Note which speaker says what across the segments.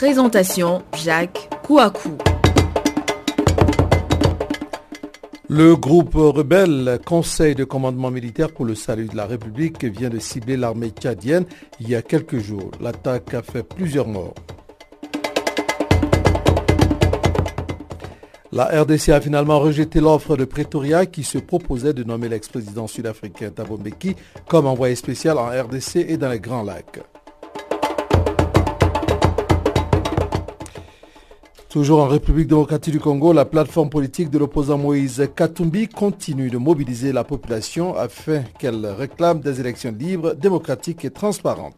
Speaker 1: Présentation Jacques Kouakou.
Speaker 2: Le groupe rebelle Conseil de commandement militaire pour le salut de la République vient de cibler l'armée tchadienne il y a quelques jours. L'attaque a fait plusieurs morts. La RDC a finalement rejeté l'offre de Pretoria qui se proposait de nommer l'ex-président sud-africain Thabo Mbeki comme envoyé spécial en RDC et dans les Grands Lacs. Toujours en République démocratique du Congo, la plateforme politique de l'opposant Moïse Katumbi continue de mobiliser la population afin qu'elle réclame des élections libres, démocratiques et transparentes.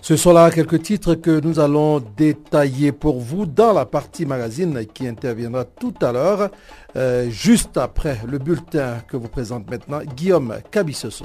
Speaker 2: Ce sont là quelques titres que nous allons détailler pour vous dans la partie magazine qui interviendra tout à l'heure, euh, juste après le bulletin que vous présente maintenant Guillaume Cabissoso.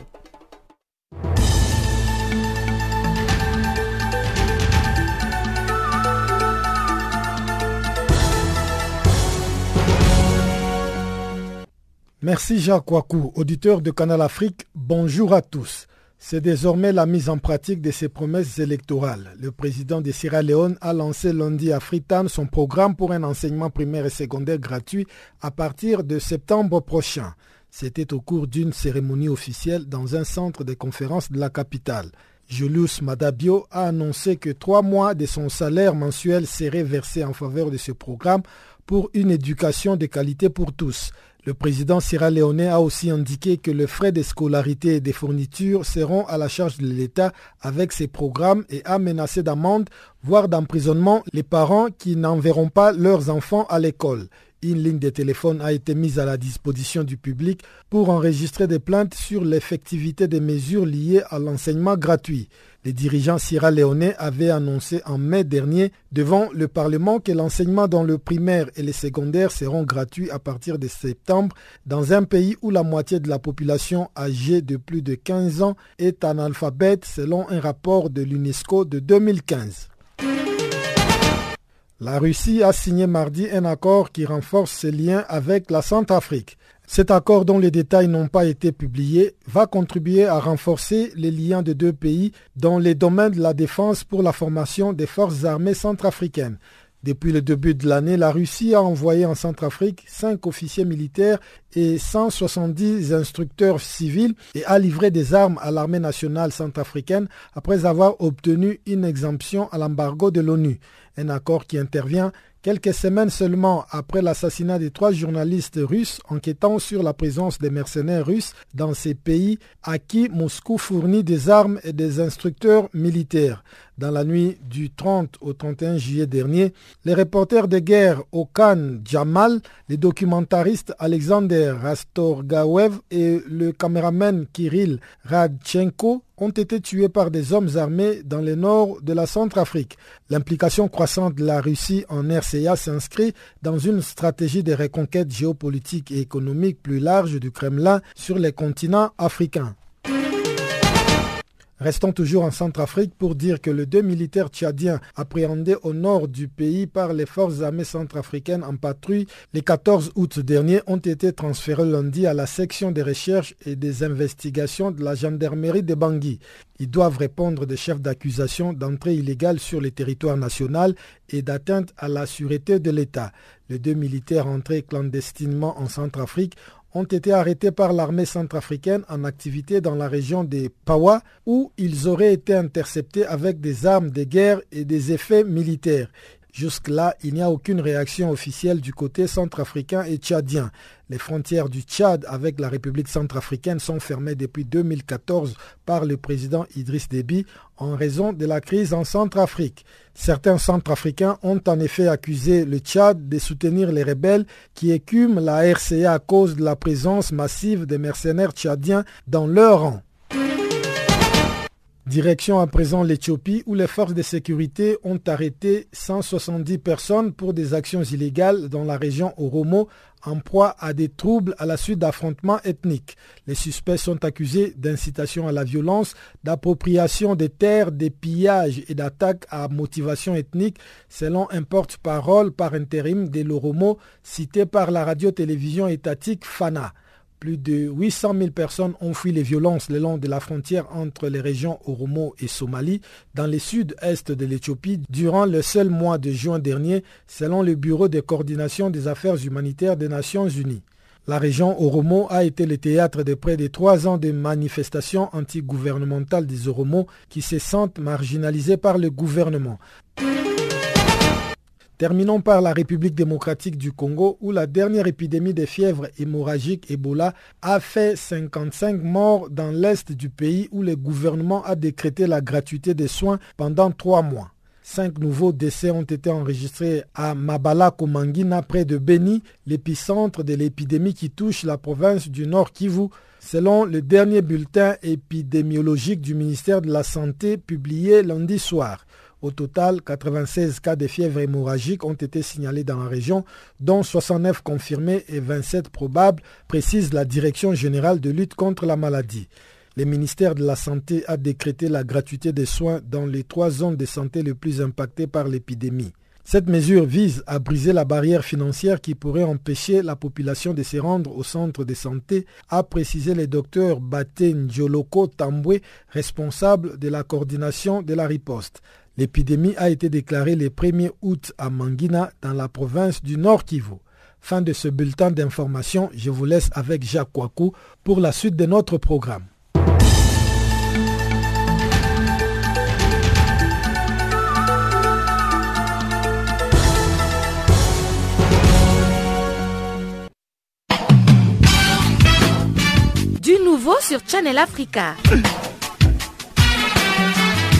Speaker 3: Merci Jacques Wakou, auditeur de Canal Afrique. Bonjour à tous. C'est désormais la mise en pratique de ses promesses électorales. Le président de Sierra Leone a lancé lundi à Freetown son programme pour un enseignement primaire et secondaire gratuit à partir de septembre prochain. C'était au cours d'une cérémonie officielle dans un centre de conférences de la capitale. Julius Madabio a annoncé que trois mois de son salaire mensuel seraient versés en faveur de ce programme pour une éducation de qualité pour tous. Le président sierra-léonais a aussi indiqué que les frais de scolarité et des fournitures seront à la charge de l'État avec ces programmes et a menacé d'amende, voire d'emprisonnement, les parents qui n'enverront pas leurs enfants à l'école. Une ligne de téléphone a été mise à la disposition du public pour enregistrer des plaintes sur l'effectivité des mesures liées à l'enseignement gratuit. Les dirigeants sierra-léonais avaient annoncé en mai dernier devant le Parlement que l'enseignement dans le primaire et le secondaire seront gratuits à partir de septembre dans un pays où la moitié de la population âgée de plus de 15 ans est analphabète selon un rapport de l'UNESCO de 2015. La Russie a signé mardi un accord qui renforce ses liens avec la Centrafrique. Cet accord dont les détails n'ont pas été publiés va contribuer à renforcer les liens des deux pays dans les domaines de la défense pour la formation des forces armées centrafricaines. Depuis le début de l'année, la Russie a envoyé en Centrafrique cinq officiers militaires et 170 instructeurs civils et a livré des armes à l'armée nationale centrafricaine après avoir obtenu une exemption à l'embargo de l'ONU. Un accord qui intervient Quelques semaines seulement après l'assassinat des trois journalistes russes enquêtant sur la présence des mercenaires russes dans ces pays à qui Moscou fournit des armes et des instructeurs militaires. Dans la nuit du 30 au 31 juillet dernier, les reporters de guerre Okan Jamal, les documentaristes Alexander Rastorgaev et le caméraman Kirill Radchenko ont été tués par des hommes armés dans le nord de la Centrafrique. L'implication croissante de la Russie en RCA s'inscrit dans une stratégie de reconquête géopolitique et économique plus large du Kremlin sur les continents africains. Restons toujours en Centrafrique pour dire que les deux militaires tchadiens appréhendés au nord du pays par les forces armées centrafricaines en patrouille le 14 août dernier ont été transférés lundi à la section des recherches et des investigations de la gendarmerie de Bangui. Ils doivent répondre des chefs d'accusation d'entrée illégale sur le territoire national et d'atteinte à la sûreté de l'État. Les deux militaires entrés clandestinement en Centrafrique ont été arrêtés par l'armée centrafricaine en activité dans la région des Pawa où ils auraient été interceptés avec des armes de guerre et des effets militaires. Jusque-là, il n'y a aucune réaction officielle du côté centrafricain et tchadien. Les frontières du Tchad avec la République centrafricaine sont fermées depuis 2014 par le président Idriss Déby en raison de la crise en Centrafrique. Certains Centrafricains ont en effet accusé le Tchad de soutenir les rebelles qui écument la RCA à cause de la présence massive des mercenaires tchadiens dans leur rang. Direction à présent l'Éthiopie où les forces de sécurité ont arrêté 170 personnes pour des actions illégales dans la région Oromo en proie à des troubles à la suite d'affrontements ethniques. Les suspects sont accusés d'incitation à la violence, d'appropriation des terres, des pillages et d'attaques à motivation ethnique, selon un porte-parole par intérim de l'Oromo cité par la radio-télévision étatique FANA. Plus de 800 000 personnes ont fui les violences le long de la frontière entre les régions Oromo et Somalie dans le sud-est de l'Éthiopie durant le seul mois de juin dernier, selon le Bureau de coordination des affaires humanitaires des Nations Unies. La région Oromo a été le théâtre de près de trois ans de manifestations anti-gouvernementales des Oromo qui se sentent marginalisés par le gouvernement. Terminons par la République démocratique du Congo où la dernière épidémie de fièvre hémorragique Ebola a fait 55 morts dans l'est du pays où le gouvernement a décrété la gratuité des soins pendant trois mois. Cinq nouveaux décès ont été enregistrés à Mabala Komangina près de Beni, l'épicentre de l'épidémie qui touche la province du Nord Kivu, selon le dernier bulletin épidémiologique du ministère de la Santé publié lundi soir. Au total, 96 cas de fièvre hémorragique ont été signalés dans la région, dont 69 confirmés et 27 probables, précise la Direction générale de lutte contre la maladie. Le ministère de la Santé a décrété la gratuité des soins dans les trois zones de santé les plus impactées par l'épidémie. Cette mesure vise à briser la barrière financière qui pourrait empêcher la population de se rendre au centre de santé, a précisé le docteur Baté Njoloko Tambwe, responsable de la coordination de la riposte. L'épidémie a été déclarée le 1er août à Manguina, dans la province du Nord Kivu. Fin de ce bulletin d'information, je vous laisse avec Jacques Kouakou pour la suite de notre programme.
Speaker 1: Du nouveau sur Channel Africa.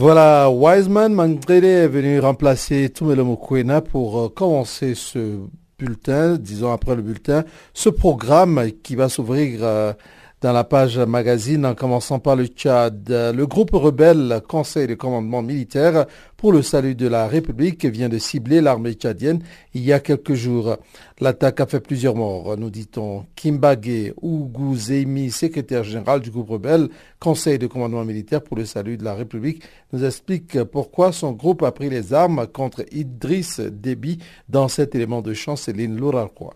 Speaker 2: Voilà, Wiseman Mangrele est venu remplacer Tumelo Mokwena pour euh, commencer ce bulletin, disons après le bulletin, ce programme qui va s'ouvrir euh, dans la page magazine en commençant par le Tchad. Le groupe rebelle Conseil de commandement militaire pour le salut de la République vient de cibler l'armée tchadienne il y a quelques jours. L'attaque a fait plusieurs morts, nous dit-on. Kimbage Ougouzeimi, secrétaire général du groupe rebelle Conseil de commandement militaire pour le salut de la République, nous explique pourquoi son groupe a pris les armes contre Idriss Déby dans cet élément de chanceline Louralquois.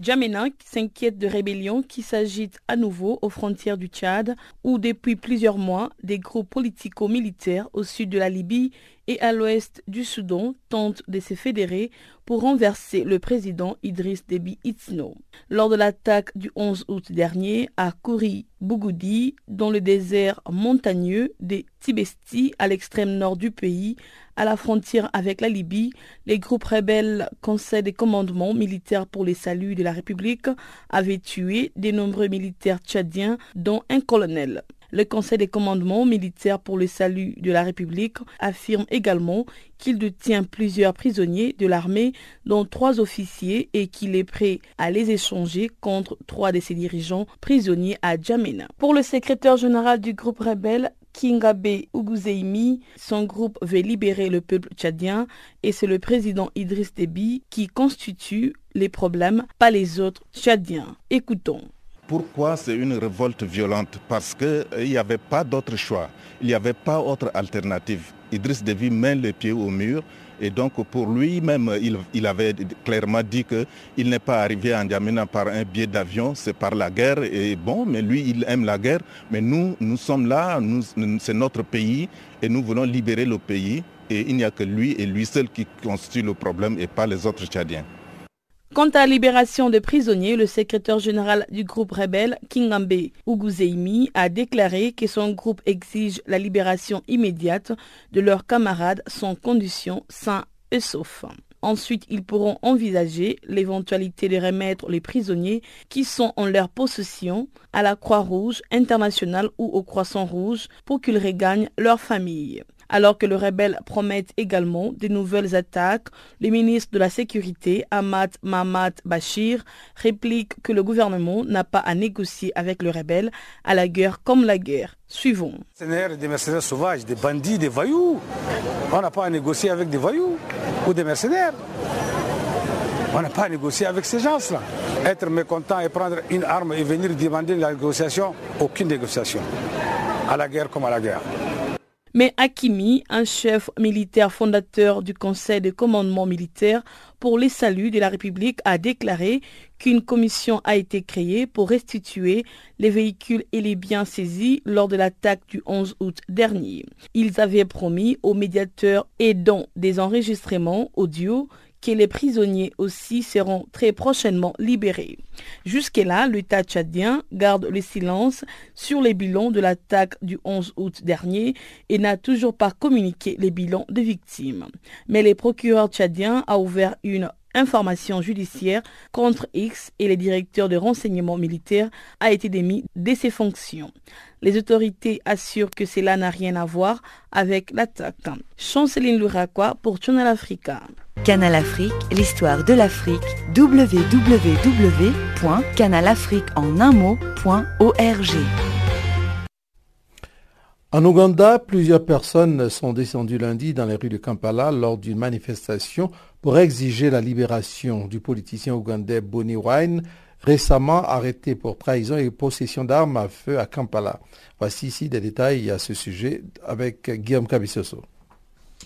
Speaker 4: Djamena s'inquiète de rébellions qui s'agitent à nouveau aux frontières du Tchad, où depuis plusieurs mois, des groupes politico-militaires au sud de la Libye et à l'ouest du Soudan tentent de se fédérer pour renverser le président Idriss Déby Itno. Lors de l'attaque du 11 août dernier à Kouri Bougoudi, dans le désert montagneux des Tibesti à l'extrême nord du pays, à la frontière avec la Libye, les groupes rebelles Conseil des commandements militaires pour les saluts de la République avaient tué de nombreux militaires tchadiens, dont un colonel. Le Conseil des commandements militaires pour le salut de la République affirme également qu'il détient plusieurs prisonniers de l'armée, dont trois officiers, et qu'il est prêt à les échanger contre trois de ses dirigeants prisonniers à Djamena. Pour le secrétaire général du groupe rebelle, Kingabe Uguzeimi, son groupe veut libérer le peuple tchadien et c'est le président Idriss Déby qui constitue les problèmes, pas les autres tchadiens. Écoutons.
Speaker 5: Pourquoi c'est une révolte violente? Parce qu'il n'y avait pas d'autre choix, il n'y avait pas d'autre alternative. Idriss Déby met les pieds au mur et donc pour lui-même, il, avait clairement dit qu'il n'est pas arrivé à N'Djamena par un billet d'avion, c'est par la guerre. Et bon, mais lui, il aime la guerre. Mais nous, nous sommes là, c'est notre pays et nous voulons libérer le pays. Et il n'y a que lui et lui seul qui constitue le problème et pas les autres Tchadiens.
Speaker 4: Quant à la libération des prisonniers, le secrétaire général du groupe rebelle, Kingambe Uguzeimi, a déclaré que son groupe exige la libération immédiate de leurs camarades sans condition, sains et saufs. Ensuite, ils pourront envisager l'éventualité de remettre les prisonniers qui sont en leur possession à la Croix-Rouge internationale ou au Croissant Rouge pour qu'ils regagnent leur famille. Alors que le rebelle promet également de nouvelles attaques, le ministre de la Sécurité, Ahmad Mahmad Bachir, réplique que le gouvernement n'a pas à négocier avec le rebelle à la guerre comme la guerre. Suivons.
Speaker 6: Des mercenaires sauvages, des bandits, des voyous. On n'a pas à négocier avec des voyous ou des mercenaires. On n'a pas à négocier avec ces gens-là. Être mécontent et prendre une arme et venir demander la négociation, aucune négociation. À la guerre comme à la guerre.
Speaker 4: Mais Hakimi, un chef militaire fondateur du Conseil de commandement militaire pour les saluts de la République, a déclaré qu'une commission a été créée pour restituer les véhicules et les biens saisis lors de l'attaque du 11 août dernier. Ils avaient promis aux médiateurs dont des enregistrements audio les prisonniers aussi seront très prochainement libérés. Jusque-là, l'État tchadien garde le silence sur les bilans de l'attaque du 11 août dernier et n'a toujours pas communiqué les bilans des victimes. Mais le procureur tchadien a ouvert une information judiciaire contre X et le directeur de renseignement militaire a été démis de ses fonctions. Les autorités assurent que cela n'a rien à voir avec l'attaque. Chanceline Louraquois pour Channel Africa.
Speaker 7: Canal Afrique, l'histoire de l'Afrique, www.canalafriqueenunmot.org.
Speaker 2: En Ouganda, plusieurs personnes sont descendues lundi dans les rues de Kampala lors d'une manifestation pour exiger la libération du politicien ougandais Bonnie Wine, récemment arrêté pour trahison et possession d'armes à feu à Kampala. Voici ici des détails à ce sujet avec Guillaume Kabissoso.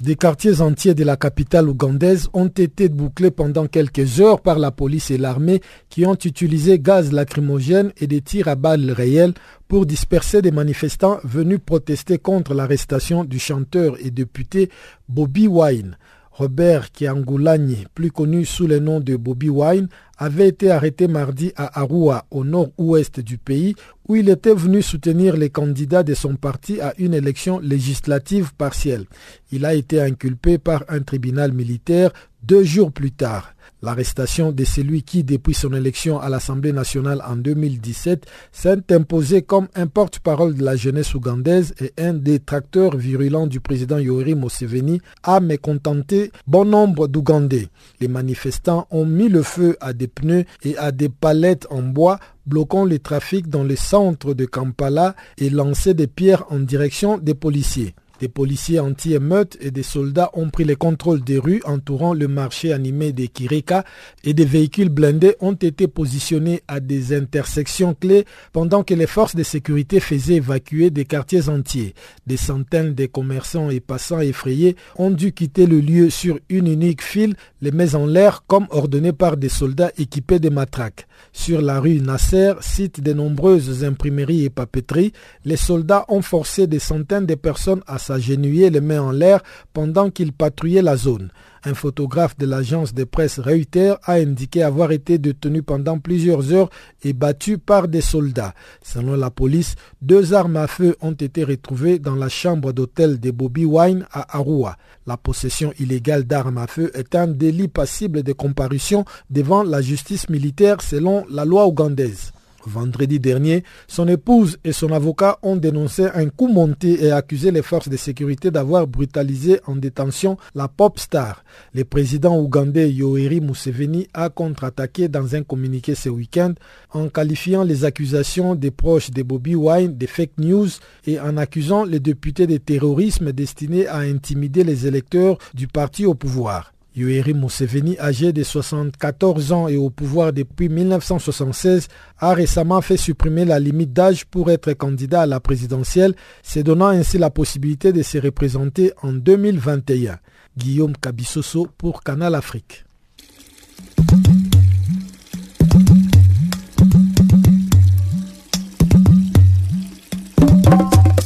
Speaker 3: Des quartiers entiers de la capitale ougandaise ont été bouclés pendant quelques heures par la police et l'armée qui ont utilisé gaz lacrymogène et des tirs à balles réelles pour disperser des manifestants venus protester contre l'arrestation du chanteur et député Bobby Wine. Robert Kiangulani, plus connu sous le nom de Bobby Wine, avait été arrêté mardi à Arua, au nord-ouest du pays, où il était venu soutenir les candidats de son parti à une élection législative partielle. Il a été inculpé par un tribunal militaire deux jours plus tard. L'arrestation de celui qui, depuis son élection à l'Assemblée nationale en 2017, s'est imposé comme un porte-parole de la jeunesse ougandaise et un détracteur virulent du président Yoweri Museveni, a mécontenté bon nombre d'Ougandais. Les manifestants ont mis le feu à des pneus et à des palettes en bois bloquant le trafic dans le centre de Kampala et lancé des pierres en direction des policiers. Des policiers anti-émeutes et des soldats ont pris le contrôle des rues entourant le marché animé de Kirika et des véhicules blindés ont été positionnés à des intersections clés pendant que les forces de sécurité faisaient évacuer des quartiers entiers. Des centaines de commerçants et passants effrayés ont dû quitter le lieu sur une unique file, les mains en l'air comme ordonné par des soldats équipés de matraques. Sur la rue Nasser, site de nombreuses imprimeries et papeteries, les soldats ont forcé des centaines de personnes à s'agenouiller les mains en l'air pendant qu'ils patrouillaient la zone. Un photographe de l'agence de presse Reuters a indiqué avoir été détenu pendant plusieurs heures et battu par des soldats. Selon la police, deux armes à feu ont été retrouvées dans la chambre d'hôtel de Bobby Wine à Arua. La possession illégale d'armes à feu est un délit passible de comparution devant la justice militaire selon la loi ougandaise. Vendredi dernier, son épouse et son avocat ont dénoncé un coup monté et accusé les forces de sécurité d'avoir brutalisé en détention la pop star. Le président ougandais Yoweri Museveni a contre-attaqué dans un communiqué ce week-end en qualifiant les accusations des proches de Bobby Wine de fake news et en accusant les députés de terrorisme destiné à intimider les électeurs du parti au pouvoir. Yoweri Museveni, âgé de 74 ans et au pouvoir depuis 1976, a récemment fait supprimer la limite d'âge pour être candidat à la présidentielle, se donnant ainsi la possibilité de se représenter en 2021. Guillaume Kabissoso pour Canal Afrique.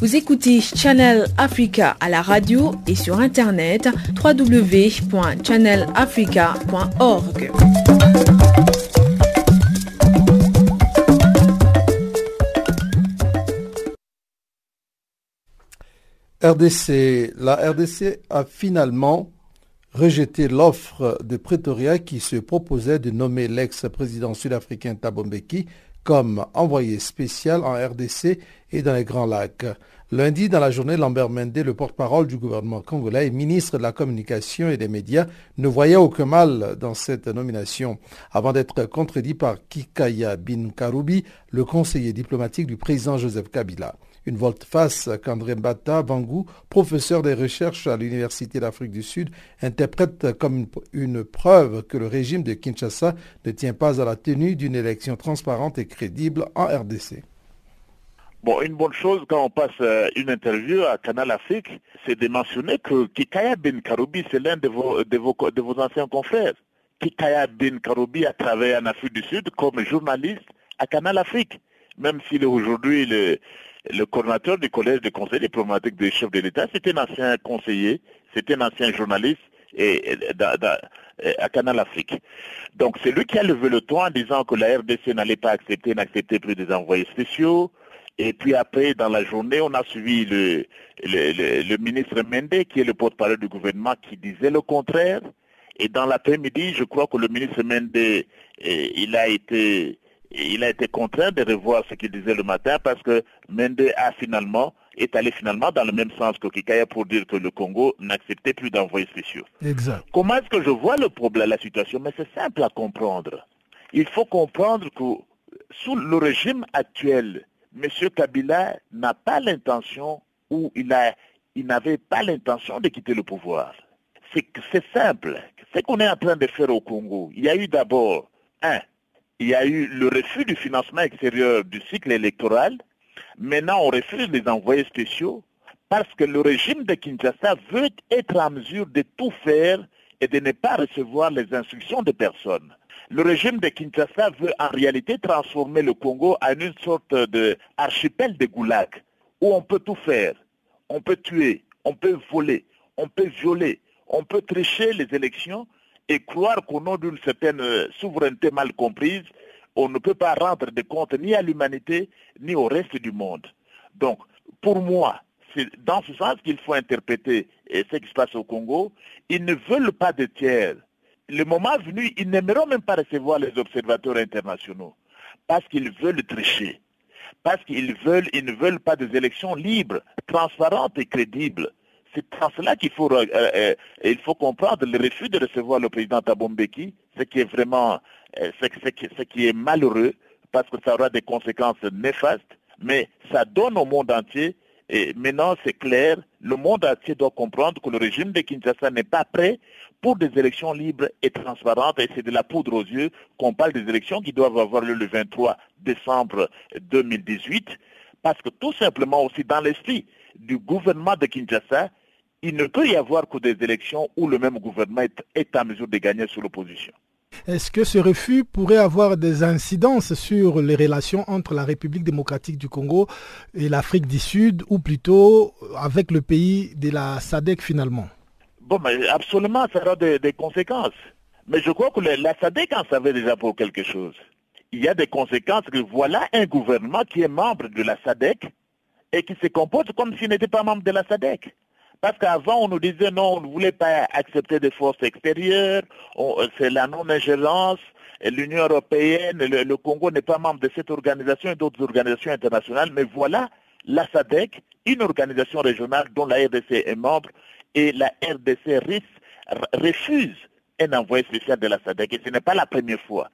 Speaker 4: Vous écoutez Channel Africa à la radio et sur internet www.channelafrica.org.
Speaker 2: RDC, la RDC a finalement rejeté l'offre de Pretoria qui se proposait de nommer l'ex-président sud-africain Thabo Mbeki comme envoyé spécial en RDC et dans les Grands Lacs. Lundi, dans la journée, Lambert Mende, le porte-parole du gouvernement congolais et ministre de la Communication et des Médias, ne voyait aucun mal dans cette nomination, avant d'être contredit par Kikaya Bin Karoubi, le conseiller diplomatique du président Joseph Kabila. Une volte-face qu'André Mbata Bangou, professeur des recherches à l'Université d'Afrique du Sud, interprète comme une preuve que le régime de Kinshasa ne tient pas à la tenue d'une élection transparente et crédible en RDC.
Speaker 8: Bon, une bonne chose quand on passe euh, une interview à Canal Afrique, c'est de mentionner que Kikaya Ben Karoubi, c'est l'un de vos, vos, de vos anciens confrères. Kikaya Ben Karoubi a travaillé en Afrique du Sud comme journaliste à Canal Afrique, même s'il est aujourd'hui le, le coordinateur du collège de conseil diplomatique des chefs de l'État, c'est un ancien conseiller, c'est un ancien journaliste et, à Canal Afrique. Donc c'est lui qui a levé le ton en disant que la RDC n'allait pas accepter, n'acceptait plus des envoyés spéciaux. Et puis après, dans la journée, on a suivi le, le, ministre Mende, qui est le porte-parole du gouvernement, qui disait le contraire. Et dans l'après-midi, je crois que le ministre Mende, eh, il a été il a été contraint de revoir ce qu'il disait le matin parce que Mende a finalement est allé finalement dans le même sens que Kikaya pour dire que le Congo n'acceptait plus d'envoyés spéciaux.
Speaker 3: Exact.
Speaker 8: Comment est-ce que je vois le problème, la situation? Mais c'est simple à comprendre. Il faut comprendre que sous le régime actuel, M. Kabila n'a pas l'intention ou il a il n'avait pas l'intention de quitter le pouvoir. C'est simple. Ce qu'on est en train de faire au Congo, il y a eu d'abord, un, il y a eu le refus du financement extérieur du cycle électoral. Maintenant, on refuse les envoyés spéciaux parce que le régime de Kinshasa veut être en mesure de tout faire et de ne pas recevoir les instructions de personne. Le régime de Kinshasa veut en réalité transformer le Congo en une sorte d'archipel de goulag où on peut tout faire. On peut tuer, on peut voler, on peut violer, on peut tricher les élections et croire qu'au nom d'une certaine euh, souveraineté mal comprise, on ne peut pas rendre des comptes ni à l'humanité ni au reste du monde. Donc, pour moi, c'est dans ce sens qu'il faut interpréter ce qui se passe au Congo. Ils ne veulent pas de tiers. Le moment venu, ils n'aimeront même pas recevoir les observateurs internationaux parce qu'ils veulent tricher, parce qu'ils veulent, ils ne veulent pas des élections libres, transparentes et crédibles. C'est en cela qu'il faut, euh, euh, il faut comprendre le refus de recevoir le président Tabombeki, ce qui est vraiment, euh, ce, qui est malheureux, parce que ça aura des conséquences néfastes, mais ça donne au monde entier, et maintenant c'est clair, le monde entier doit comprendre que le régime de Kinshasa n'est pas prêt pour des élections libres et transparentes, et c'est de la poudre aux yeux qu'on parle des élections qui doivent avoir lieu le 23 décembre 2018, parce que tout simplement aussi dans l'esprit du gouvernement de Kinshasa, il ne peut y avoir que des élections où le même gouvernement est, en mesure de gagner sur l'opposition.
Speaker 3: Est-ce que ce refus pourrait avoir des incidences sur les relations entre la République démocratique du Congo et l'Afrique du Sud, ou plutôt avec le pays de la SADC finalement?
Speaker 8: Bon, mais absolument, ça aura des, conséquences. Mais je crois que la SADC en savait déjà pour quelque chose. Il y a des conséquences que voilà un gouvernement qui est membre de la SADC et qui se comporte comme s'il n'était pas membre de la SADC. Parce qu'avant, on nous disait non, on ne voulait pas accepter des forces extérieures, c'est la non-ingérence, l'Union européenne, le, Congo n'est pas membre de cette organisation et d'autres organisations internationales, mais voilà la SADC, une organisation régionale dont la RDC est membre, et la RDC refuse un envoyé spécial de la SADC, et ce n'est pas la première fois.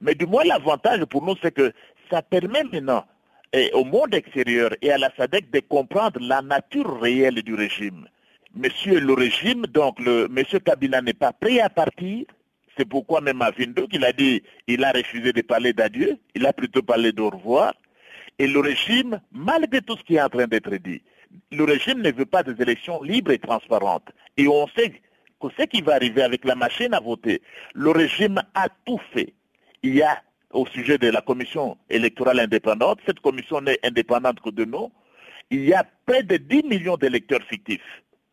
Speaker 8: Mais du moins, l'avantage pour nous, c'est que ça permet maintenant eh, au monde extérieur et à la SADC de comprendre la nature réelle du régime. Monsieur le régime, donc le monsieur Kabila n'est pas prêt à partir. C'est pourquoi même à Vindo qu'il a dit, il a refusé de parler d'adieu, il a plutôt parlé d'au revoir. Et le régime, malgré tout ce qui est en train d'être dit, le régime ne veut pas des élections libres et transparentes. Et on sait que ce qui va arriver avec la machine à voter, le régime a tout fait. Il y a au sujet de la commission électorale indépendante, cette commission n'est indépendante que de nous, il y a près de 10 millions d'électeurs fictifs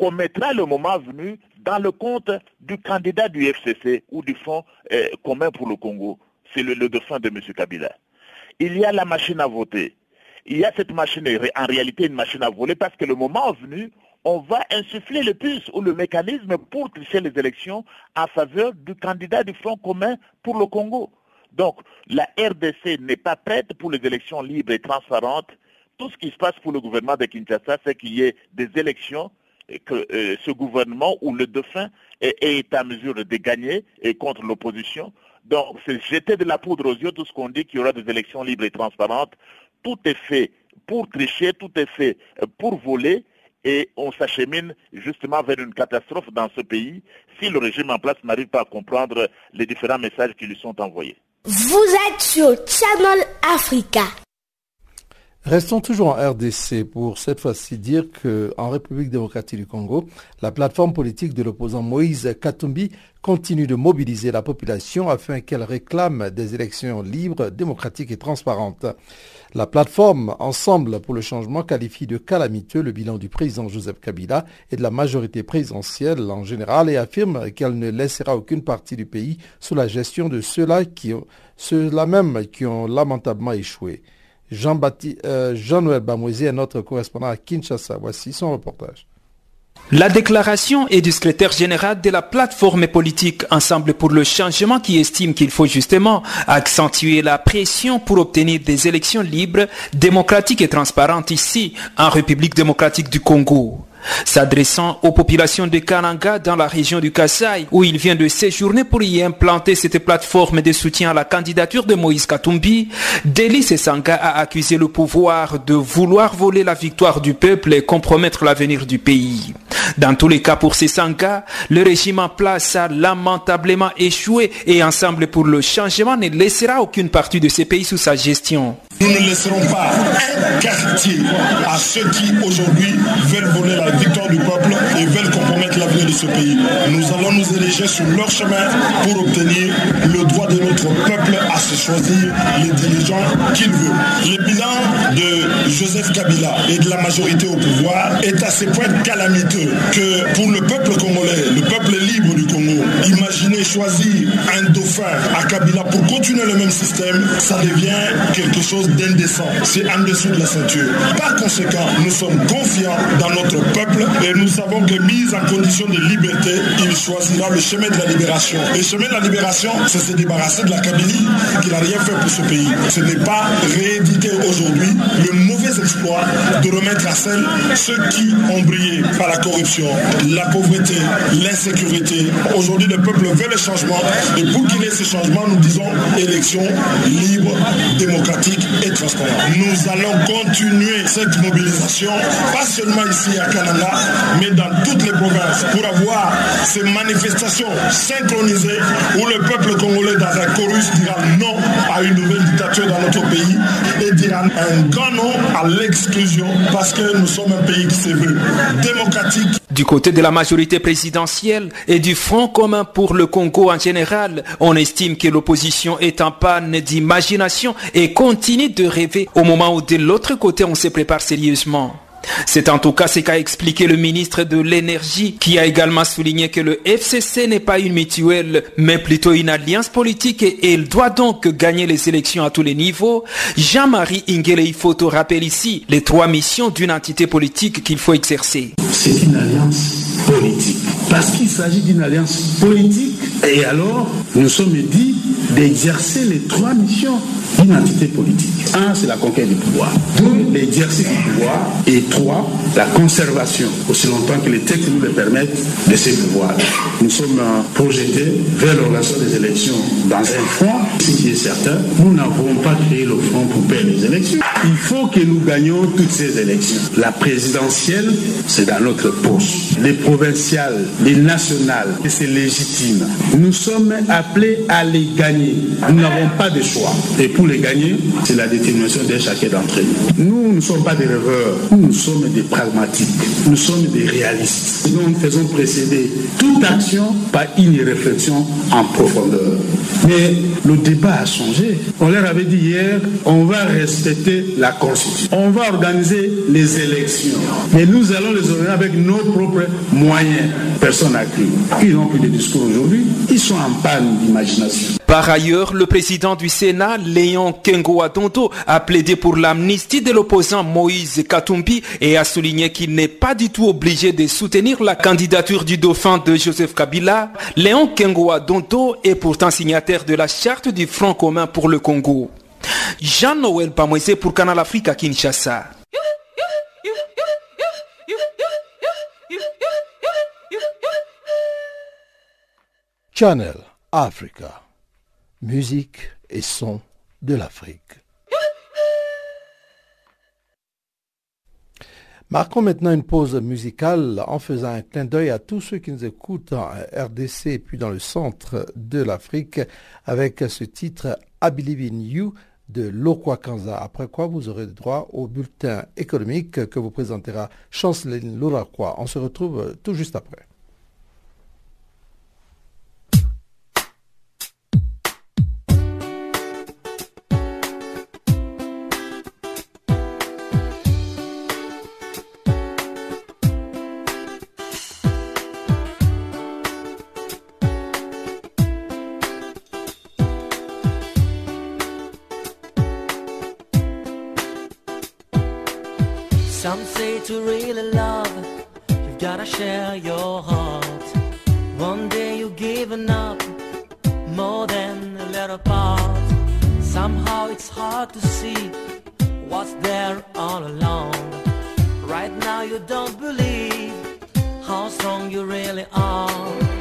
Speaker 8: qu'on mettra le moment venu dans le compte du candidat du FCC ou du Fonds euh, commun pour le Congo. C'est le, le dauphin de M. Kabila. Il y a la machine à voter il y a cette machine, en réalité une machine à voler, parce que le moment venu, on va insuffler le puce ou le mécanisme pour tricher les élections en faveur du candidat du Front commun pour le Congo. Donc, la RDC n'est pas prête pour les élections libres et transparentes. Tout ce qui se passe pour le gouvernement de Kinshasa, c'est qu'il y ait des élections que euh, ce gouvernement ou le dauphin est, est à mesure de gagner et contre l'opposition. Donc, c'est jeter de la poudre aux yeux tout ce qu'on dit qu'il y aura des élections libres et transparentes tout est fait pour tricher, tout est fait pour voler et on s'achemine justement vers une catastrophe dans ce pays si le régime en place n'arrive pas à comprendre les différents messages qui lui sont envoyés.
Speaker 9: Vous êtes sur Channel Africa.
Speaker 2: Restons toujours en RDC pour cette fois-ci dire qu'en République démocratique du Congo, la plateforme politique de l'opposant Moïse Katumbi continue de mobiliser la population afin qu'elle réclame des élections libres, démocratiques et transparentes. La plateforme Ensemble pour le changement qualifie de calamiteux le bilan du président Joseph Kabila et de la majorité présidentielle en général et affirme qu'elle ne laissera aucune partie du pays sous la gestion de ceux-là qui ceux-là même qui ont lamentablement échoué. Euh, Jean-Noël Bamouzi est notre correspondant à Kinshasa. Voici son reportage.
Speaker 10: La déclaration est du secrétaire général de la plateforme politique Ensemble pour le changement qui estime qu'il faut justement accentuer la pression pour obtenir des élections libres, démocratiques et transparentes ici, en République démocratique du Congo. S'adressant aux populations de Kananga dans la région du Kassai, où il vient de séjourner pour y implanter cette plateforme de soutien à la candidature de Moïse Katumbi, Deli Sanga a accusé le pouvoir de vouloir voler la victoire du peuple et compromettre l'avenir du pays. Dans tous les cas pour Sanga, le régime en place a lamentablement échoué et Ensemble pour le changement ne laissera aucune partie de ces pays sous sa gestion.
Speaker 11: Nous ne laisserons pas un quartier à ceux qui aujourd'hui veulent voler la victoire du peuple et veulent l'avenir ce pays. Nous allons nous élever sur leur chemin pour obtenir le droit de notre peuple à se choisir les dirigeants qu'il veut. Le bilan de Joseph Kabila et de la majorité au pouvoir est à ce point calamiteux que pour le peuple congolais, le peuple libre du Congo, imaginer choisir un dauphin à Kabila pour continuer le même système, ça devient quelque chose d'indécent. C'est en dessous de la ceinture. Par conséquent, nous sommes confiants dans notre peuple et nous savons que mise en condition de liberté, il choisira le chemin de la libération. Et le chemin de la libération, c'est se débarrasser de la Kabylie qui n'a rien fait pour ce pays. Ce n'est pas rééditer aujourd'hui le mauvais exploit de remettre à scène ceux qui ont brillé par la corruption, la pauvreté, l'insécurité. Aujourd'hui, le peuple veut le changement et pour qu'il ait ce changement, nous disons élection libre, démocratique et transparente. Nous allons continuer cette mobilisation, pas seulement ici à Canada, mais dans toutes les provinces, avoir ces manifestations synchronisées où le peuple congolais dans un chorus dira non à une nouvelle dictature dans notre pays et dira un grand non à l'exclusion parce que nous sommes un pays qui se veut démocratique.
Speaker 10: Du côté de la majorité présidentielle et du Front commun pour le Congo en général, on estime que l'opposition est en panne d'imagination et continue de rêver au moment où de l'autre côté on se prépare sérieusement. C'est en tout cas ce qu'a expliqué le ministre de l'Énergie qui a également souligné que le FCC n'est pas une mutuelle mais plutôt une alliance politique et il doit donc gagner les élections à tous les niveaux. Jean-Marie Ingele te rappelle ici les trois missions d'une entité politique qu'il faut exercer.
Speaker 12: C'est une alliance politique parce qu'il s'agit d'une alliance politique et alors nous sommes dit d'exercer les trois missions d'une entité politique. Un, c'est la conquête du pouvoir. Deux, l'exercice du pouvoir. Et trois, la conservation, aussi longtemps que les textes nous le permettent, de ces pouvoirs. Nous sommes projetés vers l'organisation des élections dans un front. Ce qui est certain, nous n'avons pas créé le front pour perdre les élections. Il faut que nous gagnions toutes ces élections. La présidentielle, c'est dans notre poche. Les provinciales, les nationales, c'est légitime. Nous sommes appelés à les gagner. Nous n'avons pas de choix. Et pour les gagner, c'est la détermination de chacun d'entre nous. Nous ne sommes pas des rêveurs, nous sommes des pragmatiques, nous sommes des réalistes. Nous faisons précéder toute action par une réflexion en profondeur. Mais le débat a changé. On leur avait dit hier, on va respecter la Constitution. On va organiser les élections. Mais nous allons les organiser avec nos propres moyens. Personne n'a cru. Ils n'ont plus de discours aujourd'hui. Ils sont en panne d'imagination.
Speaker 10: Par ailleurs, le président du Sénat, Léon Kengo Adonto, a plaidé pour l'amnistie de l'opposant Moïse Katumbi et a souligné qu'il n'est pas du tout obligé de soutenir la candidature du dauphin de Joseph Kabila. Léon Kengo Adonto est pourtant signataire de la charte du Front commun pour le Congo. Jean-Noël Pamoisé pour Canal Afrique à Kinshasa.
Speaker 2: Channel Africa. Musique et son de l'Afrique. Marquons maintenant une pause musicale en faisant un clin d'œil à tous ceux qui nous écoutent en RDC et puis dans le centre de l'Afrique avec ce titre I Believe in You de Lokwa Kanza. Après quoi, vous aurez droit au bulletin économique que vous présentera Chanceline Louraquois. On se retrouve tout juste après.
Speaker 13: Some say to really love, you've gotta share your heart. One day you're giving up more than a little part. Somehow it's hard to see what's there all along. Right now you don't believe how strong you really are.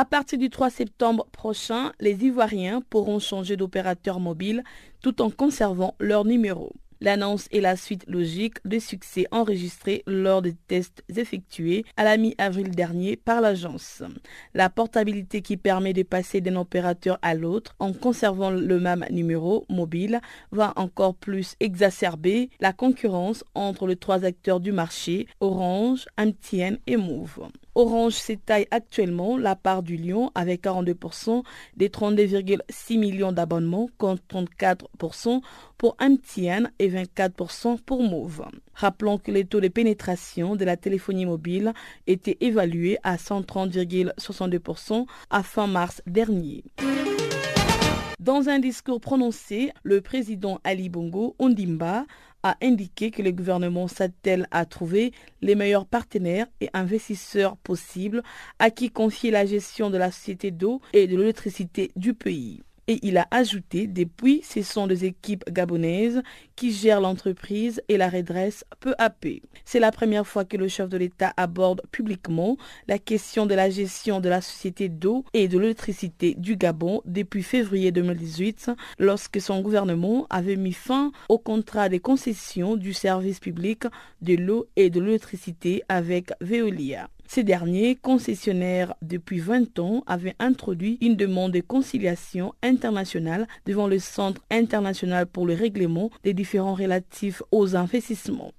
Speaker 4: À partir du 3 septembre prochain, les Ivoiriens pourront changer d'opérateur mobile tout en conservant leur numéro. L'annonce est la suite logique des succès enregistrés lors des tests effectués à la mi-avril dernier par l'agence. La portabilité qui permet de passer d'un opérateur à l'autre en conservant le même numéro mobile va encore plus exacerber la concurrence entre les trois acteurs du marché, Orange, MTN et Move. Orange s'étaille actuellement la part du lion avec 42% des 32,6 millions d'abonnements contre 34% pour MTN et 24% pour Move. Rappelons que les taux de pénétration de la téléphonie mobile étaient évalués à 130,62% à fin mars dernier. Dans un discours prononcé, le président Ali Bongo Ondimba a indiqué que le gouvernement s'attelle à trouver les meilleurs partenaires et investisseurs possibles à qui confier la gestion de la société d'eau et de l'électricité du pays. Et il a ajouté, depuis, ce sont des équipes gabonaises qui gèrent l'entreprise et la redressent peu à peu. C'est la première fois que le chef de l'État aborde publiquement la question de la gestion de la société d'eau et de l'électricité du Gabon depuis février 2018, lorsque son gouvernement avait mis fin au contrat de concession du service public de l'eau et de l'électricité avec Veolia. Ces derniers, concessionnaires depuis 20 ans, avaient introduit une demande de conciliation internationale devant le Centre international pour le règlement des différends relatifs aux investissements.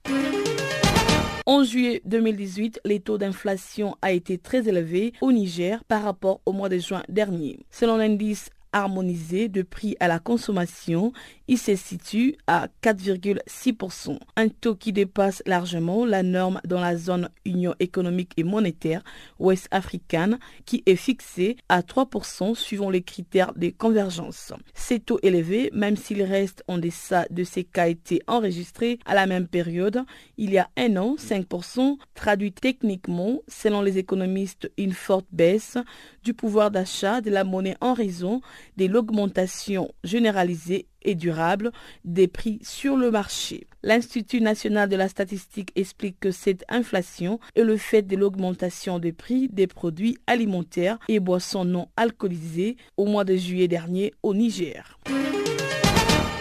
Speaker 4: En juillet 2018, les taux d'inflation a été très élevé au Niger par rapport au mois de juin dernier. Selon l'indice harmonisé de prix à la consommation, il se situe à 4,6%, un taux qui dépasse largement la norme dans la zone Union économique et monétaire ouest africaine qui est fixée à 3% suivant les critères de convergence. Ces taux élevés, même s'ils restent en deçà de ce qui a été enregistré à la même période il y a un an, 5%, traduit techniquement, selon les économistes, une forte baisse du pouvoir d'achat de la monnaie en raison de l'augmentation généralisée et durable des prix sur le marché. L'Institut national de la statistique explique que cette inflation est le fait de l'augmentation des prix des produits alimentaires et boissons non alcoolisées au mois de juillet dernier au Niger.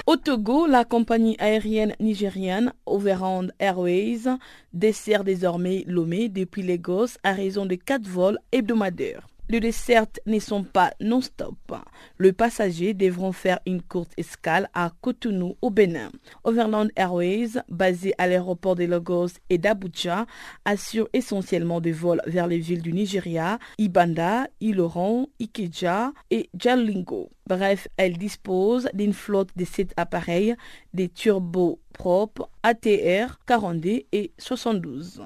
Speaker 4: Au Togo, la compagnie aérienne nigériane Overland Airways dessert désormais Lomé depuis Lagos à raison de quatre vols hebdomadaires. Les dessertes ne sont pas non-stop. Les passagers devront faire une courte escale à Cotonou au Bénin. Overland Airways, basé à l'aéroport de Lagos et d'Abuja, assure essentiellement des vols vers les villes du Nigeria, Ibanda, Iloran, Ikeja et Jalingo. Bref, elle dispose d'une flotte de sept appareils, des turbopropres ATR 40D et 72.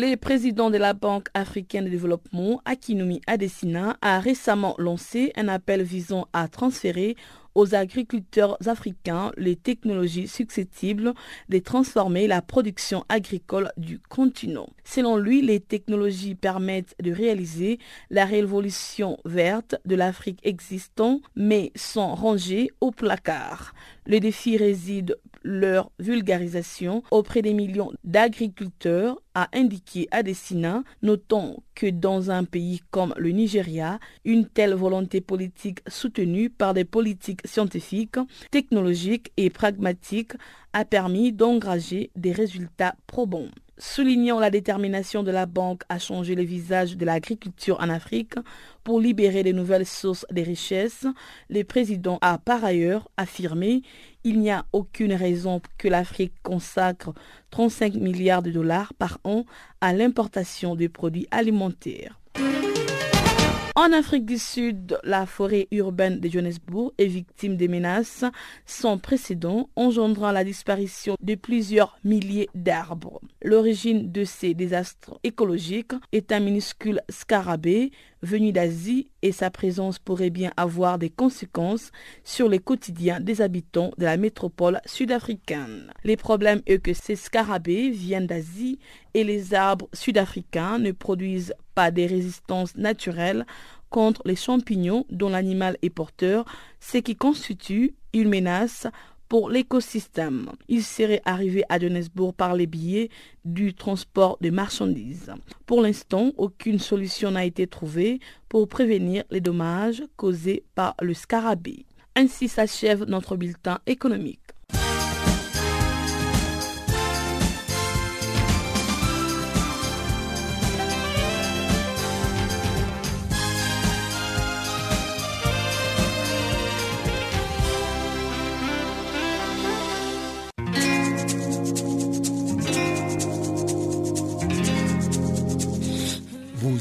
Speaker 4: Le président de la Banque africaine de développement, Akinumi Adesina, a récemment lancé un appel visant à transférer aux agriculteurs africains les technologies susceptibles de transformer la production agricole du continent. Selon lui, les technologies permettent de réaliser la révolution verte de l'Afrique existante, mais sont rangées au placard. Le défi réside leur vulgarisation auprès des millions d'agriculteurs, a indiqué Adesina, notant que dans un pays comme le Nigeria, une telle volonté politique soutenue par des politiques scientifiques, technologiques et pragmatiques a permis d'engager des résultats probants. Soulignant la détermination de la banque à changer le visage de l'agriculture en Afrique pour libérer de nouvelles sources de richesses, le président a par ailleurs affirmé il n'y a aucune raison que l'Afrique consacre 35 milliards de dollars par an à l'importation de produits alimentaires. En Afrique du Sud, la forêt urbaine de Johannesburg est victime des menaces sans précédent, engendrant la disparition de plusieurs milliers d'arbres. L'origine de ces désastres écologiques est un minuscule scarabée venu d'Asie et sa présence pourrait bien avoir des conséquences sur les quotidiens des habitants de la métropole sud-africaine. Les problèmes est que ces scarabées viennent d'Asie et les arbres sud-africains ne produisent pas des résistances naturelles contre les champignons dont l'animal est porteur, ce qui constitue une menace pour l'écosystème. Il serait arrivé à Johannesburg par les billets du transport de marchandises. Pour l'instant, aucune solution n'a été trouvée pour prévenir les dommages causés par le scarabée. Ainsi s'achève notre bulletin économique.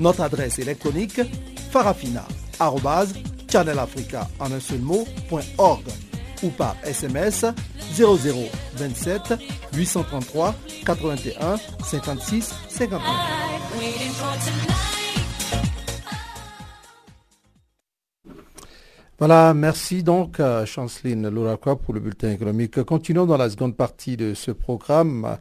Speaker 2: Notre adresse électronique farafina.channelafrica ou par SMS 0027 833 81 56 59. Voilà, merci donc à Chanceline Louraquois pour le bulletin économique. Continuons dans la seconde partie de ce programme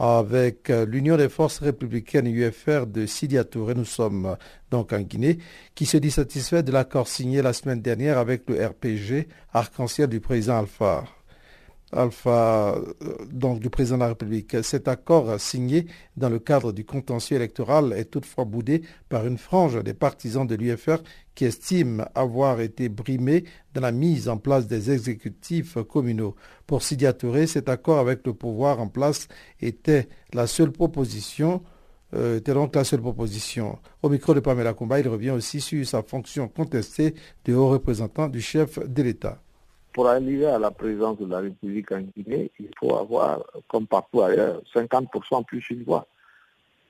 Speaker 2: avec euh, l'Union des forces républicaines UFR de Sidia Touré. Nous sommes euh, donc en Guinée, qui se dit satisfait de l'accord signé la semaine dernière avec le RPG Arc-en-Ciel du président Alpha. Alpha, euh, donc du président de la République. Cet accord signé dans le cadre du contentieux électoral est toutefois boudé par une frange des partisans de l'UFR qui estiment avoir été brimés dans la mise en place des exécutifs communaux. Pour Sidia Touré, cet accord avec le pouvoir en place était la seule proposition euh, était donc la seule proposition. Au micro de Pamela Combat, il revient aussi sur sa fonction contestée de haut représentant du chef de l'État
Speaker 14: pour arriver à la présidence de la République en Guinée, il faut avoir, comme partout ailleurs, 50% plus une voix.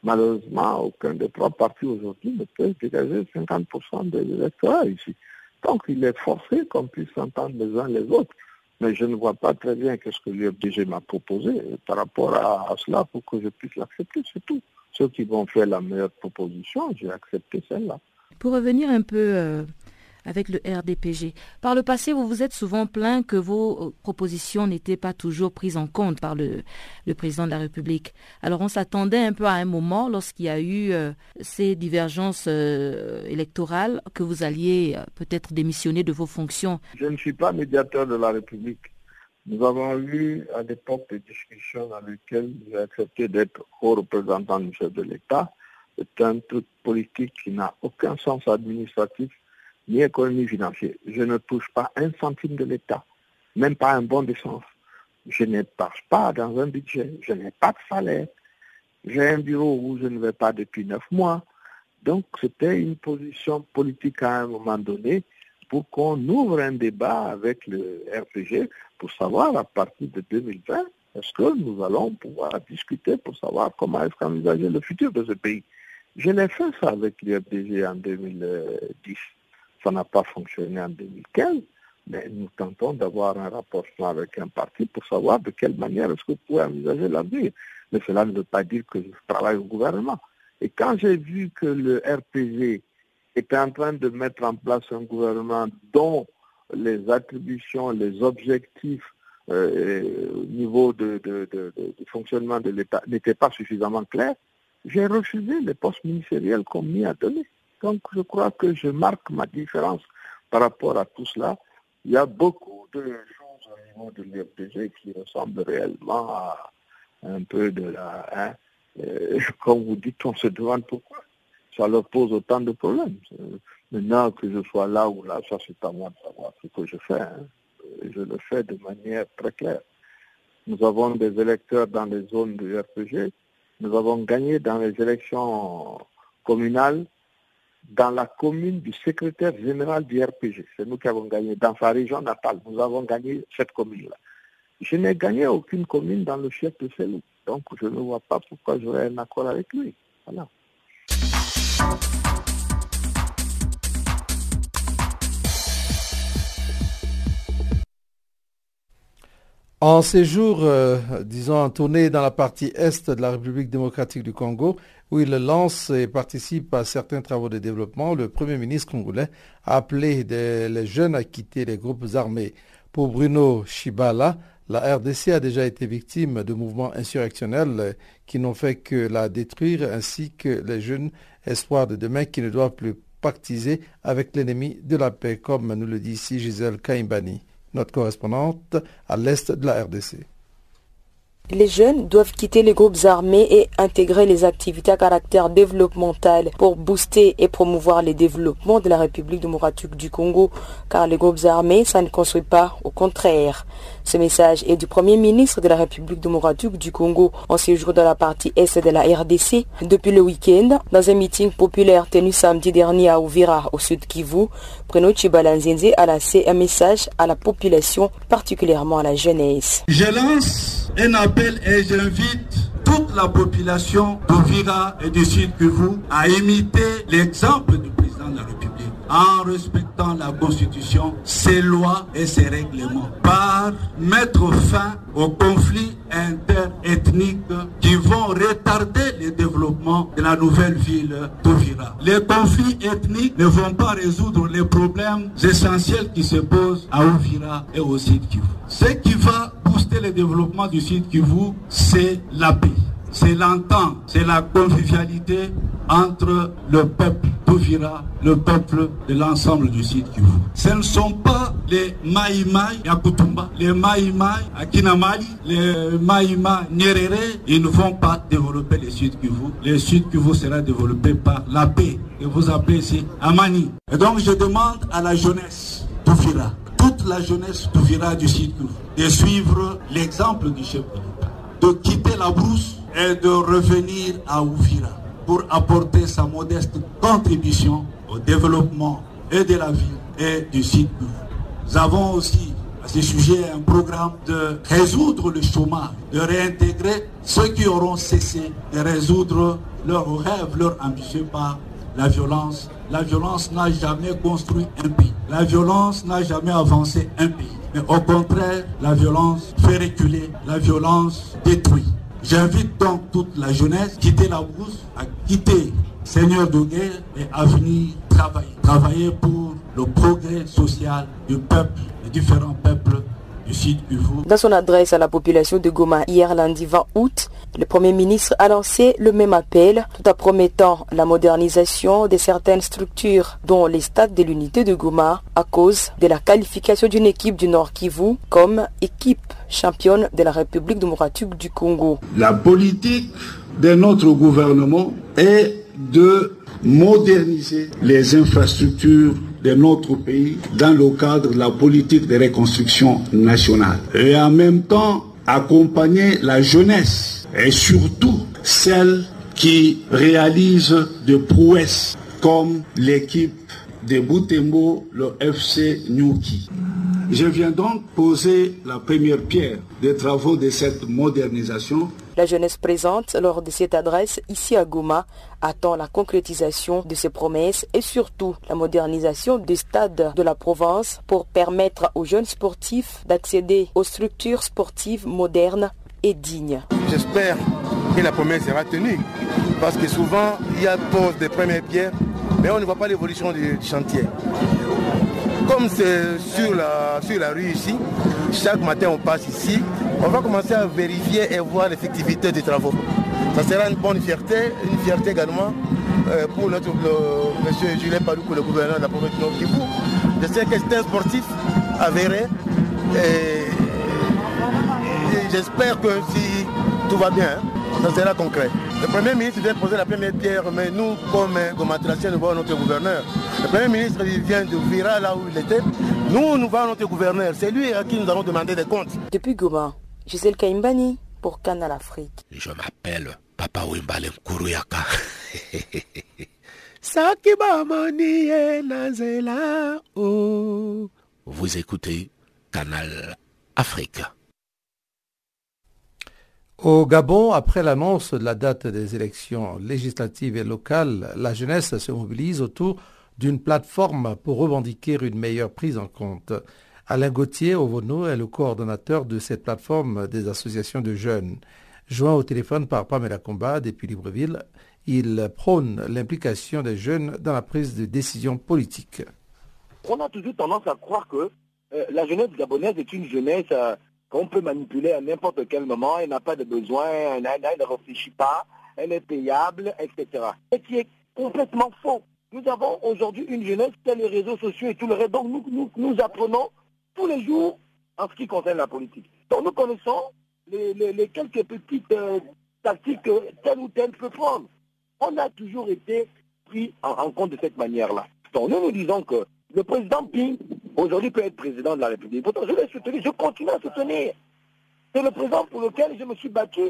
Speaker 14: Malheureusement, aucun des trois partis aujourd'hui ne peut dégager 50% des électorats ici. Donc il est forcé qu'on puisse s'entendre les uns les autres. Mais je ne vois pas très bien qu'est-ce que l'UFDG m'a proposé par rapport à, cela pour que je puisse l'accepter, c'est tout. Ceux qui vont faire la meilleure proposition, j'ai accepté celle-là.
Speaker 1: Pour revenir un peu euh, avec le RDPG. Par le passé, vous vous êtes souvent plaint que vos euh, propositions n'étaient pas toujours prises en compte par le, président de la République. Alors on s'attendait un peu à un moment, lorsqu'il y a eu euh, ces divergences euh, électorales, que vous alliez peut-être démissionner de vos fonctions.
Speaker 14: Je ne suis pas médiateur de la République. Nous avons eu à l'époque des discussions dans lesquelles j'ai accepté d'être haut représentant du chef de l'État. C'est un truc politique qui n'a aucun sens administratif ni économie financière. Je ne touche pas un centime de l'État, même pas un bon d'essence. Je ne passe pas dans un budget, je n'ai pas de salaire. J'ai un bureau où je ne vais pas depuis neuf mois. Donc c'était une position politique à un moment donné pour qu'on ouvre un débat avec le RPG pour savoir à partir de 2020 est-ce que nous allons pouvoir discuter pour savoir comment est-ce qu'envisager le futur de ce pays. Je l'ai fait ça avec le RPG en 2010. Ça n'a pas fonctionné en 2015, mais nous tentons d'avoir un rapprochement avec un parti pour savoir de quelle manière est-ce que vous pouvez envisager l'avenir. Mais cela ne veut pas dire que je travaille au gouvernement. Et quand j'ai vu que le RPG était en train de mettre en place un gouvernement dont les attributions, les objectifs euh, au niveau du fonctionnement de l'État n'étaient pas suffisamment clairs, j'ai refusé les postes ministériels qu'on m'y a donnés. Donc je crois que je marque ma différence par rapport à tout cela. Il y a beaucoup de choses au niveau de l'IRPG qui ressemblent réellement à un peu de la... Hein, euh, comme vous dites, on se demande pourquoi. Ça leur pose autant de problèmes. Maintenant que je sois là ou là, ça c'est à moi de savoir ce que je fais. Hein. Je le fais de manière très claire. Nous avons des électeurs dans les zones du RPG. Nous avons gagné dans les élections communales dans la commune du secrétaire général du RPG. C'est nous qui avons gagné. Dans sa région natale, nous avons gagné cette commune-là. Je n'ai gagné aucune commune dans le chef de Selou. Donc je ne vois pas pourquoi j'aurais un accord avec lui. Voilà.
Speaker 2: En séjour, euh, disons, en tournée dans la partie est de la République démocratique du Congo, où il lance et participe à certains travaux de développement, le Premier ministre congolais a appelé les jeunes à quitter les groupes armés. Pour Bruno Chibala, la RDC a déjà été victime de mouvements insurrectionnels qui n'ont fait que la détruire, ainsi que les jeunes espoirs de demain qui ne doivent plus pactiser avec l'ennemi de la paix, comme nous le dit ici Gisèle Kaimbani notre correspondante à l'est de la RDC.
Speaker 15: Les jeunes doivent quitter les groupes armés et intégrer les activités à caractère développemental pour booster et promouvoir le développement de la République démocratique du Congo, car les groupes armés, ça ne construit pas, au contraire. Ce message est du Premier ministre de la République démocratique du Congo en séjour dans la partie Est de la RDC depuis le week-end, dans un meeting populaire tenu samedi dernier à Ouvira, au sud Kivu. Bruno Chibalanzenze a lancé un message à la population, particulièrement à la jeunesse.
Speaker 16: Je lance un appel et j'invite toute la population d'Ouvira et du sud Kivu à imiter l'exemple du président de la République en respectant la Constitution, ses lois et ses règlements, par mettre fin aux conflits interethniques qui vont retarder le développement de la nouvelle ville d'Ovira. Les conflits ethniques ne vont pas résoudre les problèmes essentiels qui se posent à Ovira et au site Kivu. Ce qui va booster le développement du site Kivu, c'est la paix c'est l'entente, c'est la convivialité entre le peuple d'Ouvira, le peuple de l'ensemble du site Kivu. Ce ne sont pas les Maïmaï à Kutumba, les Maïmaï à Kinamali, les Maïmaï Nyerere, ils ne vont pas développer le sud Kivu. Le sud Kivu sera développé par la paix, que vous appelez ici Amani. Et donc je demande à la jeunesse d'Ouvira, toute la jeunesse d'Ouvira du sud Kivu, de suivre l'exemple du chef de l'État, de quitter la brousse et de revenir à Ouvira pour apporter sa modeste contribution au développement et de la ville et du site. Nous avons aussi à ce sujet un programme de résoudre le chômage, de réintégrer ceux qui auront cessé de résoudre leurs rêves, leurs ambitions par la violence. La violence n'a jamais construit un pays. La violence n'a jamais avancé un pays. Mais au contraire, la violence fait reculer, la violence détruit. J'invite donc toute la jeunesse à quitter la brousse, à quitter Seigneur de guerre et à venir travailler. Travailler pour le progrès social du peuple, des différents peuples du sud Uvu.
Speaker 15: Dans son adresse à la population de Goma hier lundi 20 août, le Premier ministre a lancé le même appel tout en promettant la modernisation de certaines structures dont les stades de l'unité de Goma à cause de la qualification d'une équipe du Nord Kivu comme équipe championne de la République démocratique du Congo.
Speaker 12: La politique de notre gouvernement est de moderniser les infrastructures de notre pays dans le cadre de la politique de reconstruction nationale. Et en même temps, accompagner la jeunesse et surtout celle qui réalise des prouesses comme l'équipe de Boutembo, le FC Nyuki. Je viens donc poser la première pierre des travaux de cette modernisation.
Speaker 15: La jeunesse présente lors de cette adresse ici à Goma attend la concrétisation de ces promesses et surtout la modernisation des stades de la province pour permettre aux jeunes sportifs d'accéder aux structures sportives modernes et dignes.
Speaker 17: J'espère que la promesse sera tenue parce que souvent il y a pose des premières pierres mais on ne voit pas l'évolution du chantier comme c'est sur la, sur la rue ici, chaque matin on passe ici, on va commencer à vérifier et voir l'effectivité des travaux. Ça sera une bonne fierté, une fierté également euh, pour notre monsieur Julien Paloukou, le gouverneur de la province de Nord Kivu. Je sais que c'est un sportif avéré et, et j'espère que si tout va bien, hein, ça sera concret. Le Premier ministre vient poser la première pierre, mais nous, comme Gomatracien, nous voyons notre gouverneur. Le Premier ministre il vient de Vira, là où il était. Nous, nous voyons notre gouverneur. C'est lui à qui nous allons demander des comptes.
Speaker 15: Depuis Goma, Gisèle Kaimbani pour Canal Afrique.
Speaker 18: Je m'appelle Papa Wimbale Kuruyaka. Vous écoutez Canal Afrique.
Speaker 2: Au Gabon, après l'annonce de la date des élections législatives et locales, la jeunesse se mobilise autour d'une plateforme pour revendiquer une meilleure prise en compte. Alain Gauthier Ovono est le coordonnateur de cette plateforme des associations de jeunes. Joint au téléphone par Pamela Combat depuis Libreville, il prône l'implication des jeunes dans la prise de décisions politiques.
Speaker 19: On a toujours tendance à croire que euh, la jeunesse gabonaise est une jeunesse euh, qu'on peut manipuler à n'importe quel moment, elle n'a pas de besoin, elle, ne réfléchit pas, elle est payable, etc. Ce qui est complètement faux. Nous avons aujourd'hui une jeunesse qui les réseaux sociaux et tout le reste. Donc nous, nous, apprenons tous les jours en ce qui concerne la politique. Donc nous connaissons les, quelques petites euh, tactiques que tel ou tel peut prendre. On a toujours été pris en, compte de cette manière-là. Donc nous nous disons que le président Ping, aujourd'hui, peut être président de la République. Pourtant, je l'ai soutenu, je continue à soutenir. C'est le président pour lequel je me suis battu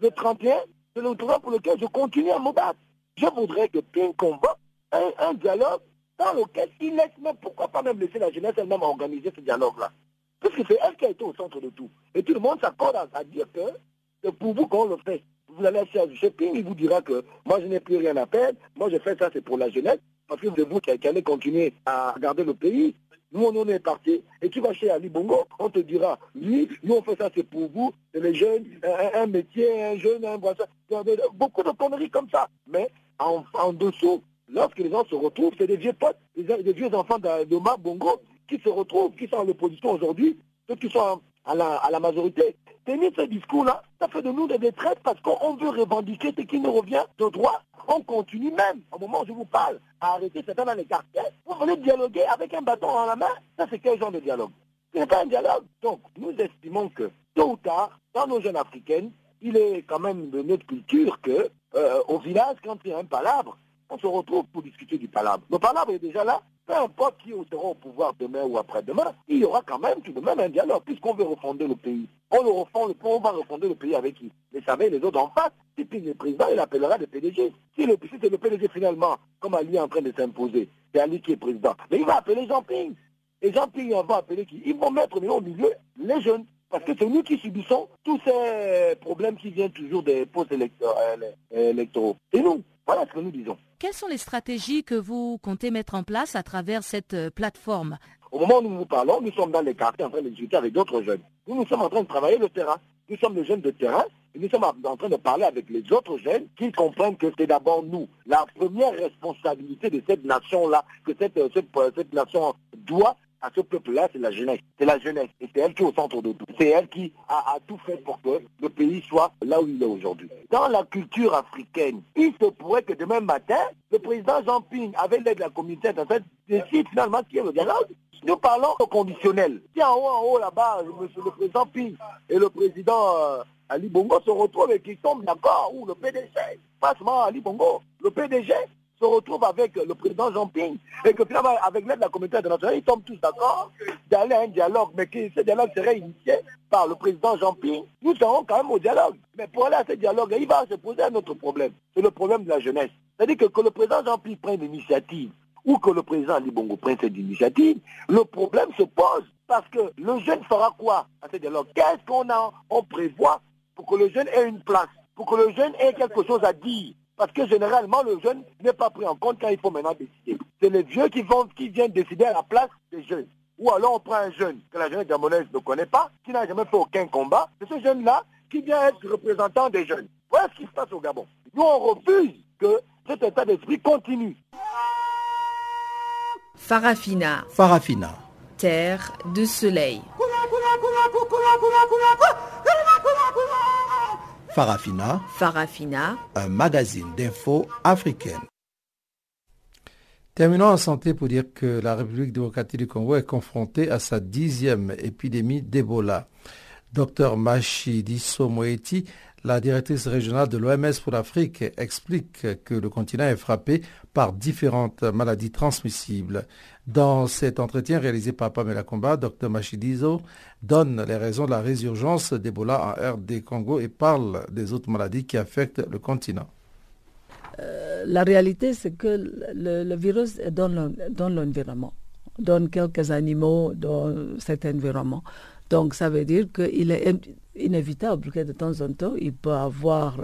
Speaker 19: le 31, c'est le président pour lequel je continue à me battre. Je voudrais que Ping convoque un, dialogue dans lequel il laisse même, pourquoi pas même laisser la jeunesse elle-même organiser ce dialogue-là. Parce que c'est elle qui a été au centre de tout. Et tout le monde s'accorde à, dire que c'est pour vous qu'on le fait. Vous allez chez Ping, il vous dira que moi je n'ai plus rien à perdre, moi je fais ça, c'est pour la jeunesse. Parce que c'est vous qui, allez continuer à garder le pays. Nous, on est parti. Et tu vas chez Ali Bongo, on te dira, lui, nous, on fait ça, c'est pour vous, les jeunes, un, métier, un jeune, un boisson. Beaucoup de conneries comme ça. Mais en, dessous, lorsque les gens se retrouvent, c'est des vieux potes, des, vieux enfants de, de Bongo qui se retrouvent, qui sont en opposition aujourd'hui, ceux qui sont à la, à la majorité. Tenir ce discours-là, ça fait de nous des détraites parce qu'on veut revendiquer ce qui nous revient de droit. On continue même, au moment où je vous parle, à arrêter certains dans les quartiers. Vous venez dialoguer avec un bâton dans la main. Ça, c'est quel genre de dialogue? Ce n'est pas un dialogue. Donc, nous estimons que, tôt ou tard, dans nos jeunes africaines, il est quand même de notre culture que, euh, au village, quand il y a un palabre, on se retrouve pour discuter du palabre. Le palabre est déjà là, peu importe qui sera au pouvoir demain ou après-demain, il y aura quand même tout de même un dialogue, puisqu'on veut refonder le pays. On le refond, on va refonder le pays avec qui? Les savez, les autres en face. Si puis le président, il appellera le PDG. Si, le, si c'est le PDG finalement, comme Ali est en train de s'imposer, c'est Ali qui est président. Mais il va appeler Jean-Ping. Et Jean-Ping, on va appeler qui? Ils vont mettre au milieu les jeunes. Parce que c'est nous qui subissons tous ces problèmes qui viennent toujours des postes électoraux. Et nous, voilà ce que nous disons.
Speaker 1: Quelles sont les stratégies que vous comptez mettre en place à travers cette euh, plateforme?
Speaker 19: Au moment où nous nous parlons, nous sommes dans les quartiers en train de discuter avec d'autres jeunes. Nous, sommes en train de travailler le terrain. Nous sommes des jeunes de terrain et nous sommes en train de parler avec les autres jeunes qui comprennent que c'est d'abord nous. La première responsabilité de cette nation-là, que cette, euh, cette, cette nation doit à ce peuple-là, c'est la jeunesse. C'est la jeunesse. Et c'est elle qui est au centre de tout. C'est elle qui a, tout fait pour que le pays soit là où il est aujourd'hui. Dans la culture africaine, il se pourrait que demain matin, le président Jean Ping, avec l'aide de la communauté fait, décide finalement qui est le dialogue. Nous parlons au conditionnel. Si en haut, en haut, là-bas, le président Ping et le président euh, Ali Bongo se retrouvent et qu'ils tombent d'accord, ou le PDG, pas seulement Ali Bongo, le PDG se retrouve avec le président Jean-Ping et que finalement, avec l'aide de la communauté internationale, ils tombent tous d'accord d'aller à un dialogue, mais que ce dialogue serait initié par le président Jean-Ping. Nous serons quand même au dialogue. Mais pour aller à ce dialogue, il va se poser un autre problème. C'est le problème de la jeunesse. C'est-à-dire que, que le président Jean-Ping prenne l'initiative ou que le président Ali Bongo prenne cette initiative, le problème se pose parce que le jeune fera quoi à ce dialogue? Qu'est-ce qu'on on prévoit pour que le jeune ait une place, pour que le jeune ait quelque chose à dire? Parce que généralement, le jeune n'est pas pris en compte quand il faut maintenant décider. C'est les vieux qui, vont, qui viennent décider à la place des jeunes. Ou alors on prend un jeune que la jeunesse gabonaise ne connaît pas, qui n'a jamais fait aucun combat. C'est ce jeune-là qui vient être représentant des jeunes. Voilà ce qui se passe au Gabon. Nous, on refuse que cet état d'esprit continue.
Speaker 1: Farafina.
Speaker 2: Farafina.
Speaker 1: Terre de soleil.
Speaker 2: Farafina.
Speaker 1: Farafina.
Speaker 2: Un magazine d'infos africaine. Terminons en santé pour dire que la République démocratique du Congo est confrontée à sa dixième épidémie d'Ebola. Dr Moeti, la directrice régionale de l'OMS pour l'Afrique, explique que le continent est frappé par différentes maladies transmissibles. Dans cet entretien réalisé par Pamela Combat, Dr Machidizo donne les raisons de la résurgence d'Ebola en RD Congo et parle des autres maladies qui affectent le continent.
Speaker 20: Euh, la réalité, c'est que le, virus est dans l'environnement, dans quelques animaux, dans cet environnement. Donc, ça veut dire qu'il est inévitable que de temps en temps, il peut avoir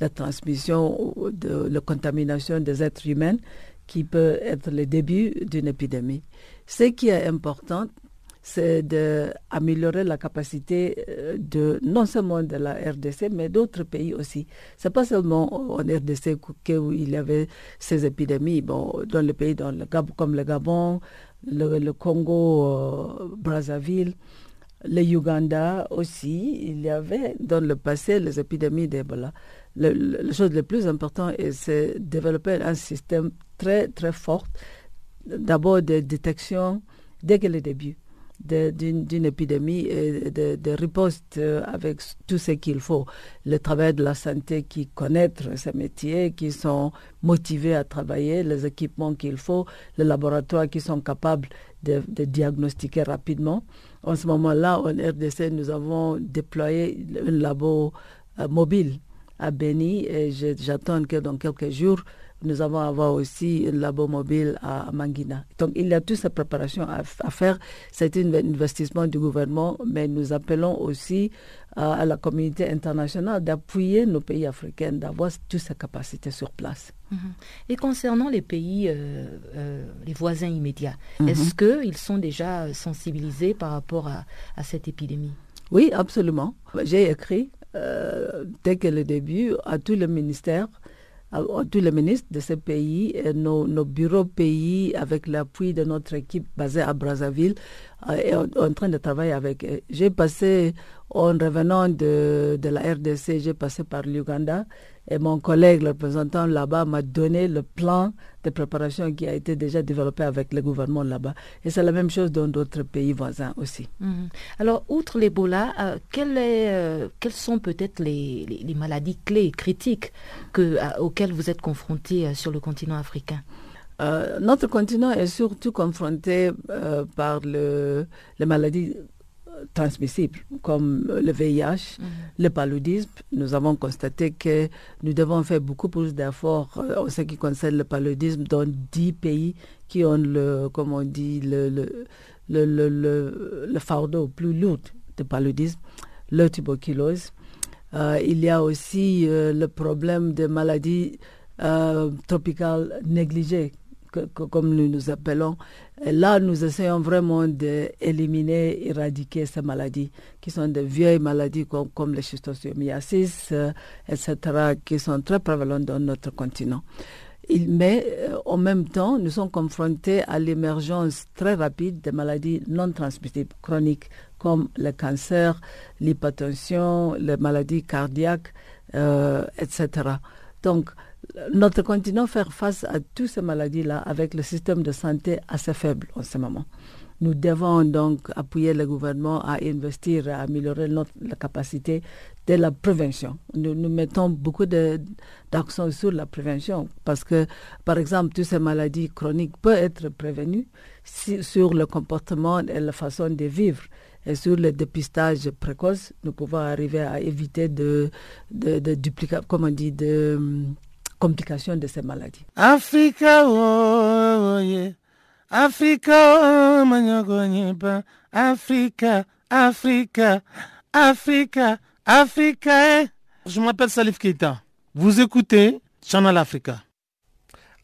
Speaker 20: la transmission, de la contamination des êtres humains qui peut être le début d'une épidémie. Ce qui est important, c'est d'améliorer la capacité euh, de non seulement de la RDC, mais d'autres pays aussi. C'est pas seulement en RDC qu'il y avait ces épidémies. Bon, dans les pays dans le comme le Gabon, le, Congo, euh, Brazzaville, le Uganda aussi, il y avait dans le passé les épidémies d'Ebola. La chose la plus importante, c'est développer un système très, très fort, d'abord de détection dès que le début d'une épidémie et de, de, riposte euh, avec tout ce qu'il faut. Le travail de la santé qui connaître ces métiers, qui sont motivés à travailler, les équipements qu'il faut, les laboratoires qui sont capables de diagnostiquer rapidement. En ce moment-là, en RDC, nous avons déployé un labo euh, mobile à Beni et j'attends que dans quelques jours, nous allons avoir aussi un labo mobile à Manguina. Donc il y a toutes ces préparations à, faire. C'est un investissement du gouvernement, mais nous appelons aussi à, la communauté internationale d'appuyer nos pays africains, d'avoir toutes ces capacités sur place.
Speaker 1: Mhm. Et concernant les pays, euh, euh, les voisins immédiats, mhm. est-ce qu'ils sont déjà sensibilisés par rapport à, cette épidémie?
Speaker 20: Oui, absolument. J'ai écrit, euh, dès que le début, à tous les ministères tous les ministres de ce pays, nos, nos bureaux pays, avec l'appui de notre équipe basée à Brazzaville, est euh, en, train de travailler avec. J'ai passé, en revenant de, de la RDC, j'ai passé par l'Ouganda et mon collègue, le représentant là-bas, m'a donné le plan de préparation qui a été déjà développé avec le gouvernement là-bas. Et c'est la même chose dans d'autres pays voisins aussi.
Speaker 1: Mhm. Alors, outre l'Ebola, euh, euh, quelles sont peut-être les, les, maladies clés, critiques que, auxquelles vous êtes confrontés sur le continent africain?
Speaker 20: Notre continent est surtout confronté par le, les maladies transmissibles comme le VIH, mhm. le paludisme. Nous avons constaté que nous devons faire beaucoup plus d'efforts euh, en ce qui concerne le paludisme dans 10 pays qui ont le, comme on dit, le, le, le, le, fardeau plus lourd de paludisme, le tuberculose. Euh, il y a aussi euh, le problème des maladies tropicales négligées comme nous nous appelons. là, nous essayons vraiment d'éliminer, éradiquer ces maladies, qui sont des vieilles maladies comme, comme les schistosomiasis, euh, etc., qui sont très prévalentes dans notre continent. mais euh, en même temps, nous sommes confrontés à l'émergence très rapide de maladies non transmissibles chroniques comme le cancer, l'hypertension, les maladies cardiaques, euh, etc. Donc, notre continent fait face à toutes ces maladies-là avec le système de santé assez faible en ce moment. Nous devons donc appuyer le gouvernement à investir, à améliorer notre, la capacité de la prévention. Nous, mettons beaucoup d'accent sur la prévention parce que, par exemple, toutes ces maladies chroniques peuvent être prévenues sur le comportement et la façon de vivre. Et sur le dépistage précoce, nous pouvons arriver à éviter de, de, de duplication, comme on dit, de complications de ces maladies. Africa, oh, yeah. Africa, oh, Africa, Africa, Africa, Africa. Eh. Je m'appelle Salif Keita. Vous écoutez Channel Africa.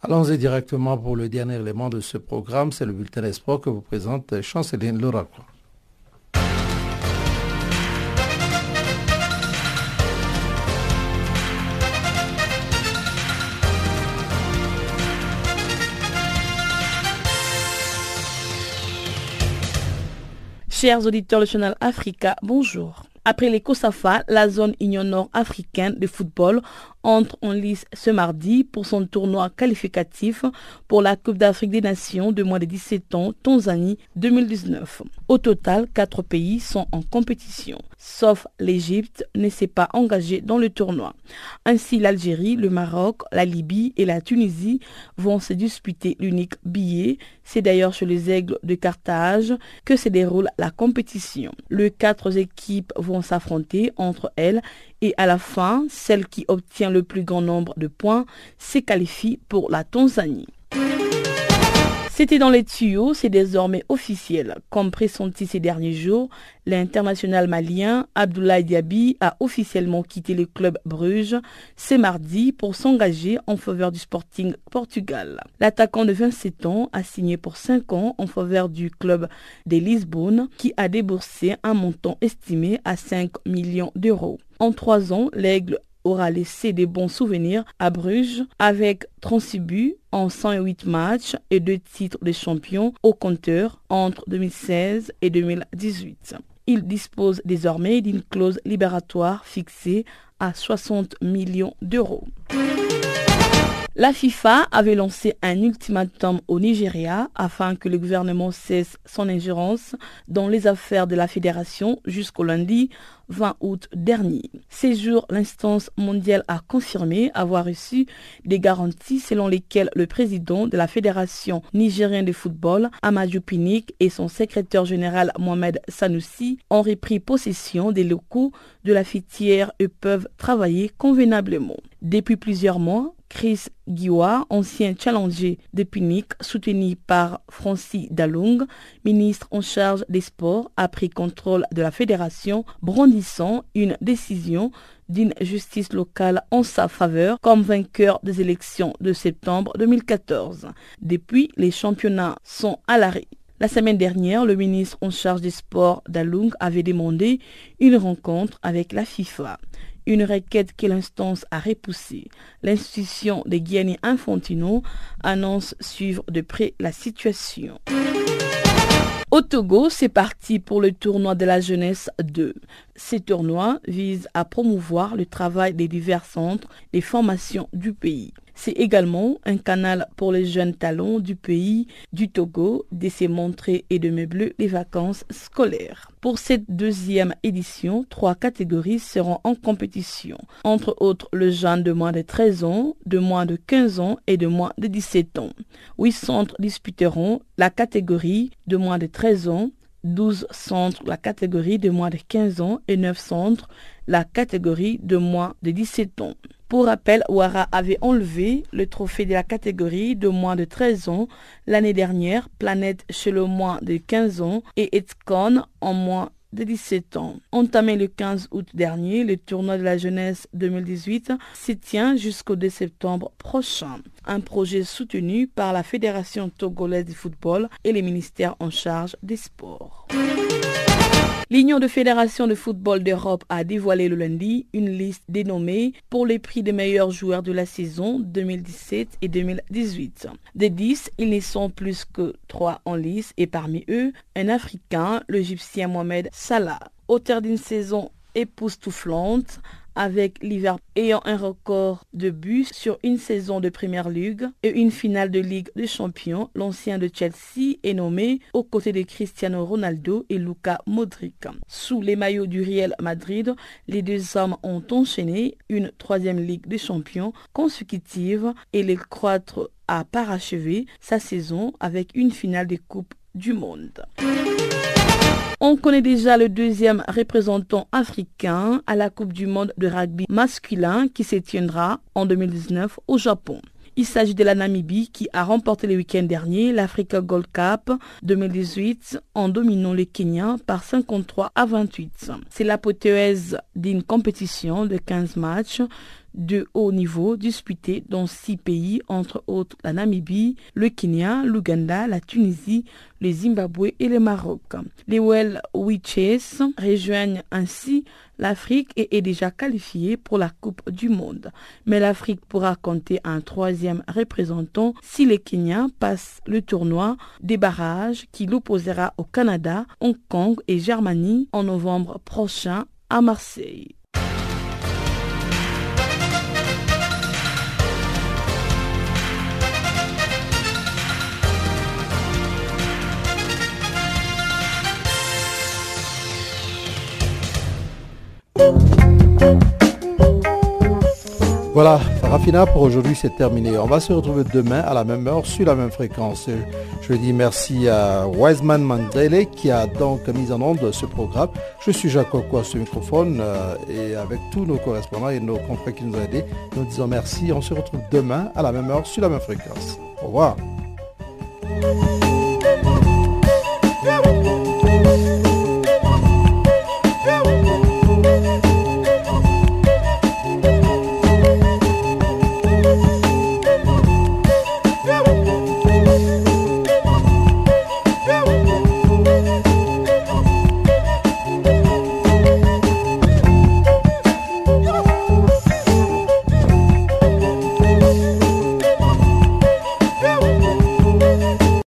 Speaker 2: Allons-y directement pour le dernier élément de ce programme. C'est le bulletin d'espoir que vous présente Chanceline Laura.
Speaker 4: Chers auditeurs de Channel Africa, bonjour. Après les COSAFA, la zone Union nord-africaine de football entre en lice ce mardi pour son tournoi qualificatif pour la Coupe d'Afrique des Nations de moins de 17 ans, Tanzanie 2019. Au total, quatre pays sont en compétition, sauf l'Égypte ne s'est pas engagé dans le tournoi. Ainsi, l'Algérie, le Maroc, la Libye et la Tunisie vont se disputer l'unique billet. C'est d'ailleurs sur les aigles de Carthage que se déroule la compétition. S'affronter entre elles et à la fin, celle qui obtient le plus grand nombre de points se qualifie pour la Tanzanie. C'était dans les tuyaux, c'est désormais officiel. Comme pressenti ces derniers jours, l'international malien Abdoulaye Diaby a officiellement quitté le club Bruges ce mardi pour s'engager en faveur du Sporting Portugal. L'attaquant de 27 ans a signé pour 5 ans en faveur du club de Lisbonne qui a déboursé un montant estimé à 5 millions d'euros. En 3 ans, l'Aigle aura laissé des bons souvenirs à Bruges avec 36 buts en 108 matchs et deux titres de champion au compteur entre 2016 et 2018. Il dispose désormais d'une clause libératoire fixée à 60 millions d'euros. La FIFA avait lancé un ultimatum au Nigeria afin que le gouvernement cesse son ingérence dans les affaires de la fédération jusqu'au lundi 20 août dernier. Ces jours, l'instance mondiale a confirmé avoir reçu des garanties selon lesquelles le président de la Fédération nigérienne de football, Amadou Pinik, et son secrétaire général Mohamed Sanoussi ont repris possession des locaux de la fitière et peuvent travailler convenablement. Depuis plusieurs mois, Chris Giwa, ancien challenger de Punic, soutenu par Francis Dalung, ministre en charge des sports, a pris contrôle de la fédération, brandissant une décision d'une justice locale en sa faveur comme vainqueur des élections de septembre 2014. Depuis, les championnats sont à l'arrêt. La semaine dernière, le ministre en charge des sports Dalung avait demandé une rencontre avec la FIFA une requête que l'instance a repoussée. L'institution de Gianni Infantino annonce suivre de près la situation. Au Togo, c'est parti pour le tournoi de la jeunesse 2. Ce tournoi vise à promouvoir le travail des divers centres et formations du pays. C'est également un canal pour les jeunes talents du pays du Togo de se montrer et de meubler les vacances scolaires. Pour cette deuxième édition, trois catégories seront en compétition, entre autres le jeune de moins de 13 ans, de moins de 15 ans et de moins de 17 ans. Huit centres disputeront la catégorie de moins de 13 ans, 12 centres la catégorie de moins de 15 ans et 9 centres la catégorie de moins de 17 ans. Pour rappel, Ouara avait enlevé le trophée de la catégorie de moins de 13 ans l'année dernière, Planète chez le moins de 15 ans et Etkon en moins de 17 ans. Entamé le 15 août dernier, le tournoi de la jeunesse 2018 s'y tient jusqu'au 2 septembre prochain. Un projet soutenu par la Fédération togolaise de football et les ministères en charge des sports. L'Union de fédérations de football d'Europe a dévoilé le lundi une liste dénommée pour les prix des meilleurs joueurs de la saison 2017 et 2018. Des 10, ils ne sont plus que 3 en lice et parmi eux, un Africain, l'Égyptien Mohamed Salah. Auteur d'une saison époustouflante, avec l'hiver ayant un record de buts sur une saison de Première Ligue et une finale de Ligue des Champions, l'ancien de Chelsea est nommé aux côtés de Cristiano Ronaldo et Luka Modric. Sous les maillots du Real Madrid, les deux hommes ont enchaîné une troisième Ligue des Champions consécutive et le Croate a parachevé sa saison avec une finale des Coupes du Monde. On connaît déjà le deuxième représentant africain à la Coupe du monde de rugby masculin qui se tiendra en 2019 au Japon. Il s'agit de la Namibie qui a remporté le week-end dernier l'Africa Gold Cup 2018 en dominant le Kenya par 53 à 28. C'est l'apothéose d'une compétition de 15 matchs de haut niveau disputés dans six pays, entre autres la Namibie, le Kenya, l'Ouganda, la Tunisie, le Zimbabwe et le Maroc. Les Well Witches rejoignent ainsi l'Afrique et est déjà qualifiée pour la Coupe du Monde. Mais l'Afrique pourra compter un troisième représentant si le Kenya passe le tournoi des barrages qui l'opposera au Canada, Hong Kong et Germanie en novembre prochain à Marseille.
Speaker 2: Voilà, Rafina pour aujourd'hui c'est terminé. On va se retrouver demain à la même heure sur la même fréquence. Je dis merci à Wiseman Mandele qui a donc mis en onde ce programme. Je suis Jacques Okwa ce microphone euh, et avec tous nos correspondants et nos confrères qui nous ont aidés, nous disons merci. On se retrouve demain à la même heure sur la même fréquence. Au revoir.